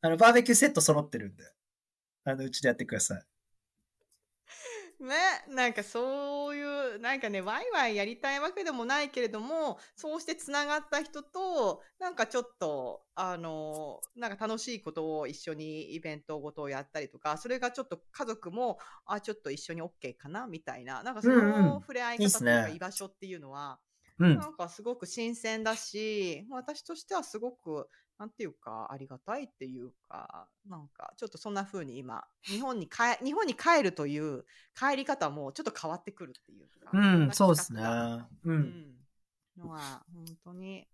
あの、バーベキューセット揃ってるんで、あの、うちでやってください。ね、なんかそういう、なんかね、ワイワイやりたいわけでもないけれども、そうしてつながった人と、なんかちょっと、あの、なんか楽しいことを一緒にイベントごとをやったりとか、それがちょっと家族も、あ、ちょっと一緒に OK かなみたいな、なんかその触れ合い方とか居場所っていうのは、うん、なんかすごく新鮮だし、私としてはすごくなんていうか、ありがたいっていうか、なんか、ちょっとそんな風に今、日本に帰、日本に帰るという帰り方もちょっと変わってくるっていうか。うん、そうですね。うん。のは、本当に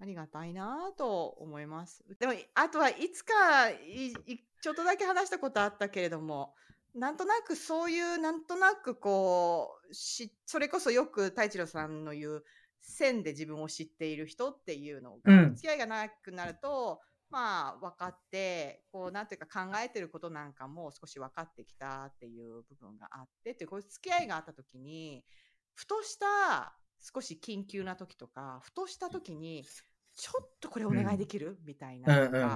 ありがたいなと思います。でも、あとはいつかい、ちょっとだけ話したことあったけれども、なんとなくそういう、なんとなくこう、し、それこそよく太一郎さんの言う、線で自分を知っている人っていうのが、付き合いが長くなると、まあ、分かって、こう、なんていうか考えてることなんかも少し分かってきたっていう部分があって、ってこういう付き合いがあった時に、ふとした少し緊急な時とか、ふとした時に、ちょっとこれお願いできる、うん、みたいなとか、うん。うん、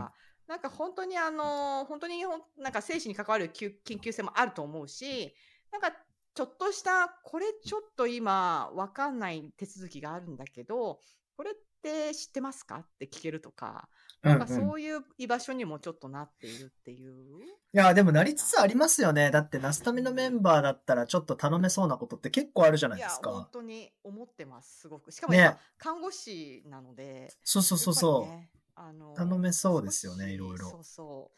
なんか本当にあの、本当になんか生死に関わる緊急性もあると思うし、なんかちょっとした、これちょっと今わかんない手続きがあるんだけど、これって知ってますか？って聞けるとか、なんかそういう居場所にもちょっとなっているっていう？いや、でもなりつつありますよね。だって、ナスタミのメンバーだったらちょっと頼めそうなことって結構あるじゃないですか。いや、本当に思ってます、すごく。しかも今、ね、看護師なので。そうそうそうそう。ね、あの頼めそうですよね、いろいろ。そうそ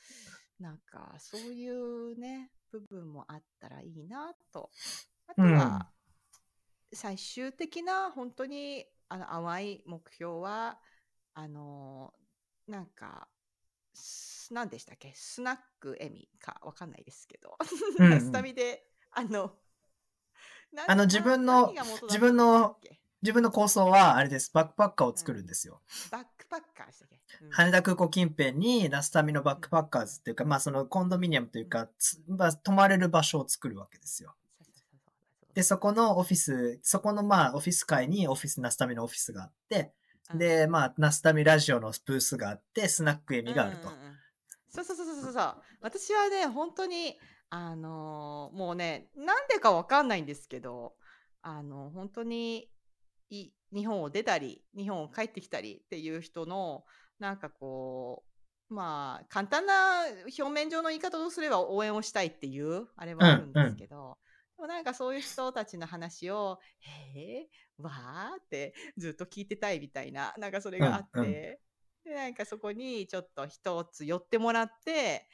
う。なんか、そういうね、部分もあったらいいなと。あとは、最終的な本当にあの淡い目標は、あの、なんか、何でしたっけ？スナックエミかわかんないですけど、うん、[LAUGHS] スタミで、あの、あの自分の、自分の、自分の構想は、あれです。バックパッカーを作るんですよ。うん、バックパッカーしたっけ、うん、羽田空港近辺にラスタミのバックパッカーズっていうか、うん、まあそのコンドミニアムというか、まあ、泊まれる場所を作るわけですよ。で、そこのオフィス、そこのまあオフィス界にオフィス、ナスタミのオフィスがあって、で、まあ、ナスタミラジオのブースがあって、スナックエミがあると。うんうんうん、そうそうそうそうそう。私はね、本当に、あのー、もうね、なんでかわかんないんですけど、あの、本当にい、日本を出たり、日本を帰ってきたりっていう人の、なんかこう、まあ、簡単な表面上の言い方をすれば応援をしたいっていう、あれはあるんですけど、うんうん。でもなんかそういう人たちの話を、へえ、わーってずっと聞いてたいみたいな、なんかそれがあって、うんうん、で、なんかそこにちょっと一つ寄ってもらって、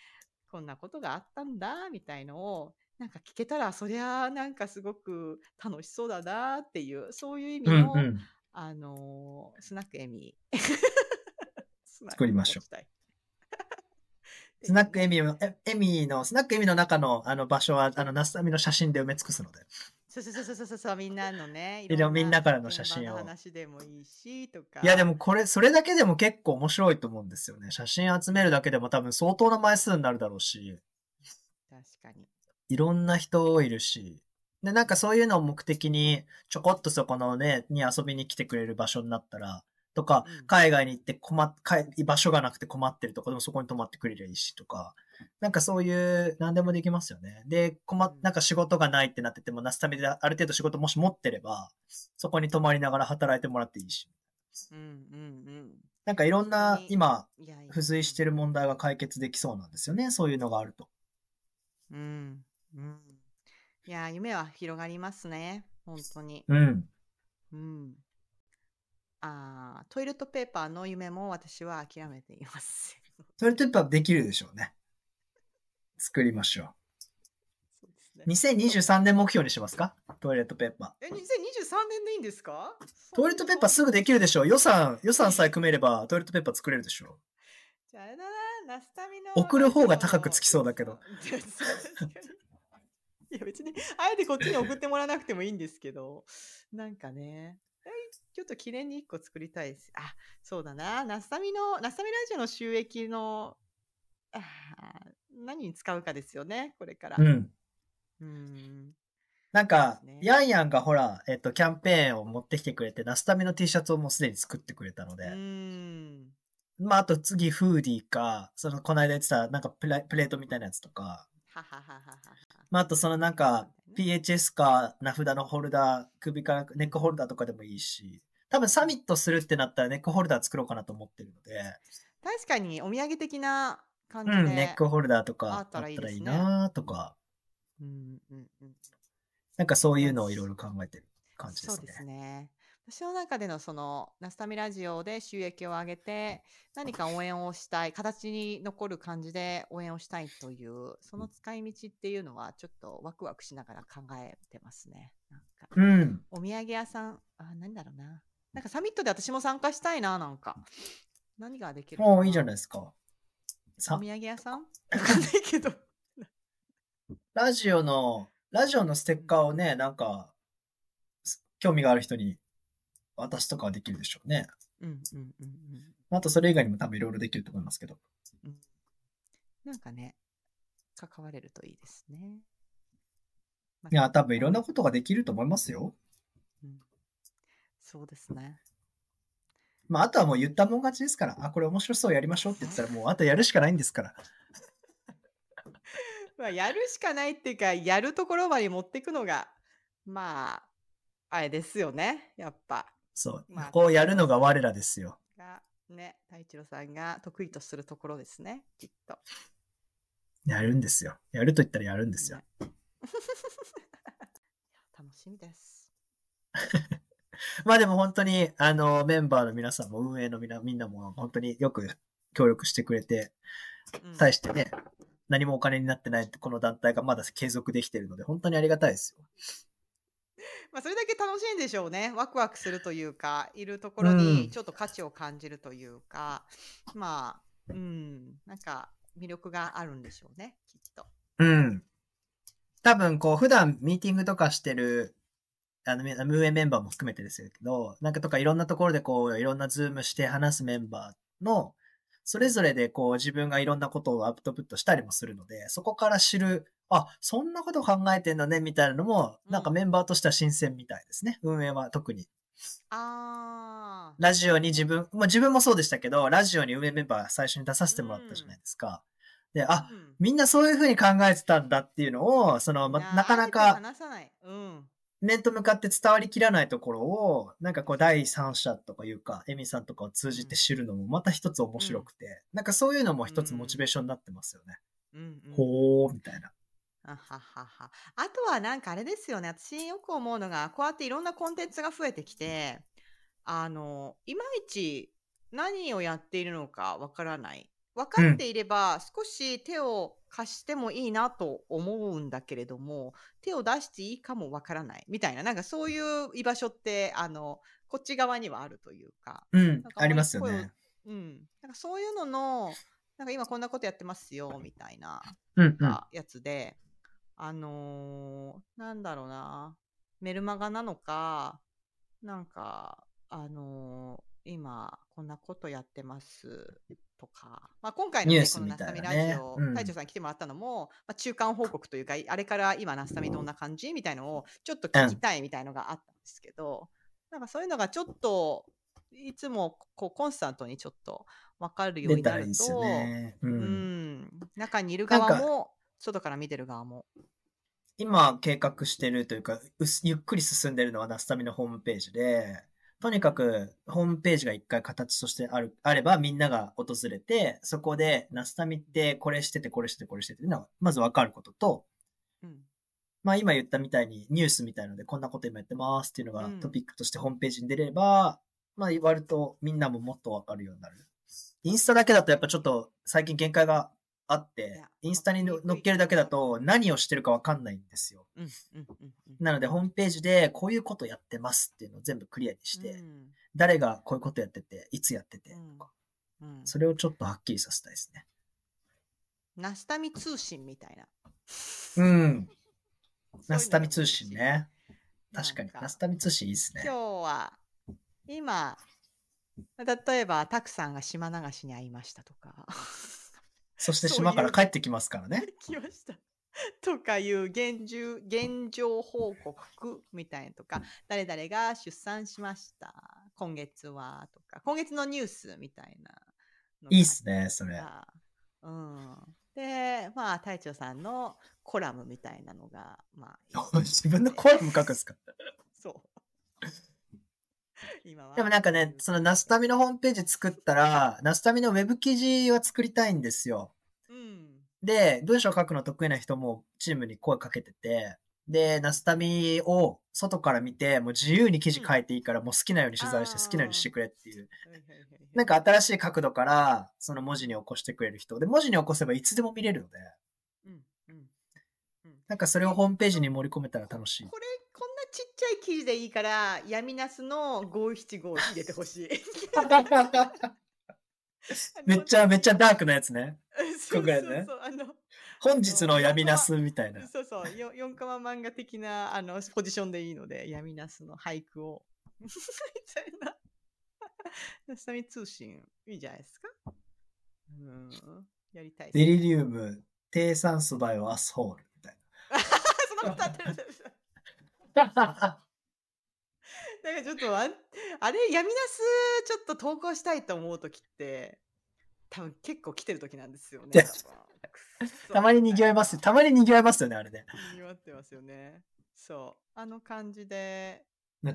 こんなことがあったんだ、みたいのを、なんか聞けたら、そりゃなんかすごく楽しそうだなっていう、そういう意味の、うんうん、あのー、スナックエミ。[LAUGHS] 作りましょう。[LAUGHS] スナックエミの、エミの、スナックエミの中のあの場所は、あの、ナスタミの写真で埋め尽くすので。そうそうそうそうそう、みんなのね。でもみんなからの写真を。話でもいいし、とか。いやでもこれ、それだけでも結構面白いと思うんですよね。写真集めるだけでも多分相当な枚数になるだろうし。確かに。いろんな人いるし。で、なんかそういうのを目的に、ちょこっとそこのね、に遊びに来てくれる場所になったら、とか、海外に行って困っ、場所がなくて困ってるとかでもそこに泊まってくれりゃいいしとか、なんかそういう、何でもできますよね。で、困なんか仕事がないってなってても、なすためである程度仕事もし持ってれば、そこに泊まりながら働いてもらっていいし。うんうんうん。なんかいろんな、今、付随してる問題が解決できそうなんですよね。そういうのがあると。うん。うん。いや、夢は広がりますね。本当に。うん。うん。あトイレットペーパーの夢も私は諦めています。トイレットペーパーできるでしょうね。作りましょう。そうですね。2023年目標にしますか？トイレットペーパー。え、2023年でいいんですか？トイレットペーパーすぐできるでしょう。予算、予算さえ組めればトイレットペーパー作れるでしょう。じゃああれだな、ナスタミの。送る方が高くつきそうだけど。[LAUGHS] いや別に、あえてこっちに送ってもらわなくてもいいんですけど、なんかね、ちょっと記念に1個作りたいです。あ、そうだな。ナスタミの、ナスタミラジオの収益の、あ何に使うかですよね、これから。うん。うん。なんか、ね、ヤンヤンがほら、えっと、キャンペーンを持ってきてくれて、ナスタミの T シャツをもうすでに作ってくれたので。うん。まあ、あと次、フーディーか、その、この間言ってた、なんかプレプレートみたいなやつとか。ははははは。まあ、あとそのなんか、PHS か名札のホルダー、首からネックホルダーとかでもいいし、多分サミットするってなったらネックホルダー作ろうかなと思ってるので。確かにお土産的な感じで。うん、ネックホルダーとかあったらいいなとか。うんうんうん。なんかそういうのをいろいろ考えてる感じですね。そうですね。私の中でのその、ナスタミラジオで収益を上げて、何か応援をしたい、形に残る感じで応援をしたいという、その使い道っていうのはちょっとワクワクしながら考えてますね。なんか、うん。お土産屋さん、あ、何だろうな。なんかサミットで私も参加したいな、なんか。何ができるおいいじゃないですか。お土産屋さん？[LAUGHS] わかんないけど。ラジオの、ラジオのステッカーをね、なんか、興味がある人に渡すとかはできるでしょうね。うんうんうんうん。あとそれ以外にも多分いろいろできると思いますけど。うん。なんかね、関われるといいですね。まあ、いや、多分いろんなことができると思いますよ。うん。そうですね。まあ、あとはもう言ったもん勝ちですから、あ、これ面白そうやりましょうって言ったら、もうあとやるしかないんですから。[LAUGHS] まあ、やるしかないっていうか、やるところまで持っていくのが、まあ、あれですよね、やっぱ。そう。まあ、こうやるのが我らですよ。が、ね、太一郎さんが得意とするところですね、きっと。やるんですよ。やると言ったらやるんですよ。[LAUGHS] 楽しみです。[LAUGHS] まあでも本当に、あの、メンバーの皆さんも運営のみんなみんなも本当によく協力してくれて、対してね、何もお金になってないこの団体がまだ継続できているので、本当にありがたいですよ。まあ、それだけ楽しいんでしょうね。ワクワクするというか、いるところにちょっと価値を感じるというか、うん、まあ、うん、なんか魅力があるんでしょうね、きっと。うん。多分、こう、普段ミーティングとかしてる、あの、運営メンバーも含めてですけど、なんかとかいろんなところでこう、いろんなズームして話すメンバーの、それぞれでこう自分がいろんなことをアウトプットしたりもするので、そこから知るあ、そんなこと考えてんだね、みたいなのも、なんかメンバーとしては新鮮みたいですね。運営は特に。あラジオに自分、まあ自分もそうでしたけど、ラジオに運営メンバー最初に出させてもらったじゃないですか。で、あ、うんみんなそういう風に考えてたんだっていうのを、その、ま、なかなか話さない。うん。面と向かって伝わりきらないところを、なんかこう第三者とかいうか、エミさんとかを通じて知るのもまた一つ面白くて、なんかそういうのも一つモチベーションになってますよね。うんうんほー、みたいな。あははは。あとはなんかあれですよね。私よく思うのが、こうやっていろんなコンテンツが増えてきて、あの、いまいち何をやっているのかわからない。分かっていれば、少し手を貸してもいいなと思うんだけれども、手を出していいかもわからない。みたいな、なんかそういう居場所って、あの、こっち側にはあるというか。うんなん、かありますよ声をね。うん。なんかそういうのの、なんか今こんなことやってますよ、みたいな。うん、うん。たやつで、あのーなんだろうな、メルマガなのか、なんか、あのー今、こんなことやってますとか、まあ、今回の、ね、ニュースこのナスタミラジオ、うん隊長さん来てもらったのも、まあ、中間報告というか、あれから今、ナスタミどんな感じみたいのを、ちょっと聞きたいみたいのがあったんですけど、なんかそういうのがちょっと、いつもこうコンスタントにちょっと分かるよう出になると、ね。う。うんん、中にいる側も、外から見てる側も。今計画してるというか、うすゆっくり進んでるのはナスタミのホームページで、とにかくホームページが一回形としてある、あればみんなが訪れて、そこでナスタミってこれしててこれしててこれしててのはまずわかることと、うんまあ今言ったみたいにニュースみたいのでこんなこと今やってますっていうのがうんトピックとしてホームページに出れば、まあ割とみんなももっとわかるようになる。インスタだけだとやっぱちょっと最近限界があっいてや、インスタにの載っけるだけだと何をしてるかわかんないんですよ。なので、ホームページでこういうことやってますっていうのを全部クリアにして、うん誰がこういうことやってて、いつやっててとか、うんそれをちょっとはっきりさせたいですね。ナスタミ通信みたいな。うん。ナスタミ通信ね。確かに。ナスタミ通信いいですね今。日は、今、例えば、たくさんが島流しに会いましたとか。そして島から帰ってきますからね。来ました。[LAUGHS] とかいう現状現状報告みたいなとか、誰々が出産しました。今月はとか、今月のニュースみたいないいっすね、それ。がうん。で、まあ、隊長さんのコラムみたいなのが、まあ、[LAUGHS] 自分のコラム書くんですか？[LAUGHS] そう。[LAUGHS] 今は。でもなんかね、そのナスタミのホームページ作ったら、ナスタミのウェブ記事を作りたいんですよ。うん。で、文章を書くの得意な人もチームに声かけてて、で、ナスタミを外から見て、もう自由に記事書いていいから、もう好きなように取材して好きなようにしてくれっていう。なんか新しい角度から、その文字に起こしてくれる人。で、文字に起こせばいつでも見れるので、なんかそれをホームページに盛り込めたら楽しい。これ、ちっちゃい記事でいいから、闇ナスの575を入れてほしい。[LAUGHS] めっちゃめっちゃダークなやつね。そうそうそうあの本日の闇ナスみたいな。そうそう、よ4コマ漫画的なあのポジションでいいので、闇ナスの俳句を。みたいな。ナスタミ通信、いいじゃないですか。うん。やりたいデリリウム、低酸素だよ、アスホール。みたい [LAUGHS] その歌ってる。な。[LAUGHS] なんかちょっとあ、[LAUGHS] あれ、闇ナスちょっと投稿したいと思うときって、多分結構来てるときなんですよね。たまに賑わいます。たまに賑わいますよね、あれね。にぎわってますよね。そう。あの感じで、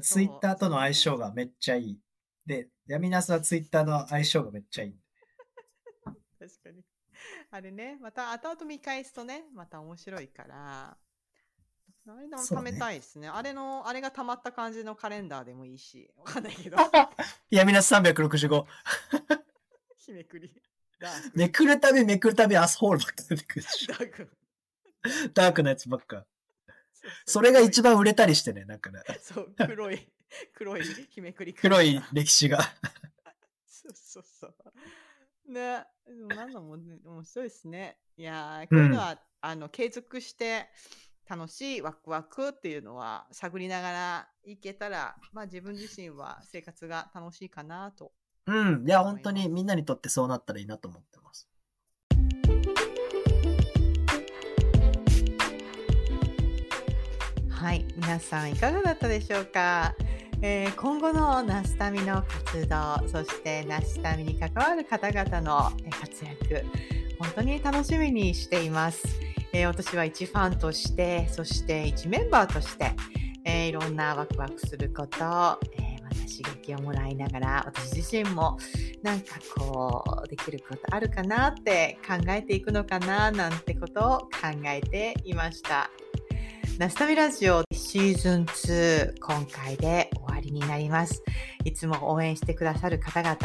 ツイッターとの相性がめっちゃいい。で、闇ナスはツイッターの相性がめっちゃいい。[LAUGHS] 確かに。あれね、また後々見返すとね、また面白いから、あれでも貯めたいですね。あれの、あれが溜まった感じのカレンダーでもいいし、わかんないけど、闇ナス365。[LAUGHS] 日めくり。めくるたびめくるたびアスホールばっか出てくる。ダーク。ダークなやつばっか。ううそれが一番売れたりしてね、なんかね。そう、黒い、黒い日めくり黒い歴史が。そうそうそう。ね、でもなんだもんね、面白いですね。いやー、こういうのは、あの継続して楽しいワクワクっていうのは探りながらいけたら、まあ自分自身は生活が楽しいかなと。うん。いや、本当にみんなにとってそうなったらいいなと思ってます。はい、皆さんいかがだったでしょうか？えー、今後のナスタミの活動、そしてナスタミに関わる方々の活躍、本当に楽しみにしています。えー、私は一ファンとして、そして一メンバーとして、えー、いろんなワクワクすること、えまた刺激をもらいながら、私自身もなんかこう、できることあるかなって考えていくのかななんてことを考えていました。ナスタミラジオシーズン2今回で終わりになります。いつも応援してくださる方々、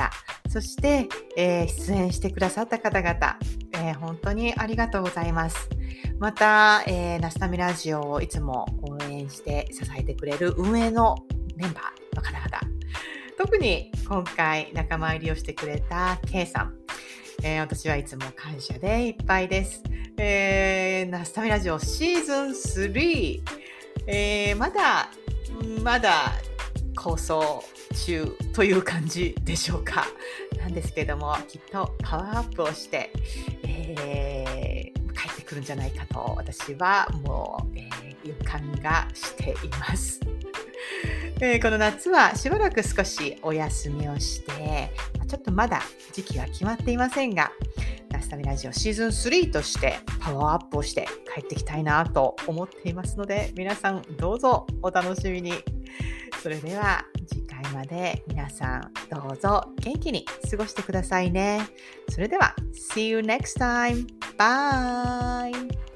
そして、えー、出演してくださった方々、えー、本当にありがとうございます。また、えー、ナスタミラジオをいつも応援して支えてくれる運営のメンバーの方々、特に今回仲間入りをしてくれた K さん、えー、私はいつも感謝でいっぱいです。えー、ナスタミラジオシーズン3、えー、まだ、まだ構想中という感じでしょうか。なんですけども、きっとパワーアップをして、えー、帰ってくるんじゃないかと私はもう、えー、予感がしています。えー、この夏はしばらく少しお休みをして、ちょっとまだ時期は決まっていませんが、ラスタミラジオシーズン3としてパワーアップをして帰ってきたいなと思っていますので、皆さんどうぞお楽しみに。それでは次回まで皆さんどうぞ元気に過ごしてくださいね。それでは、See you next time! Bye!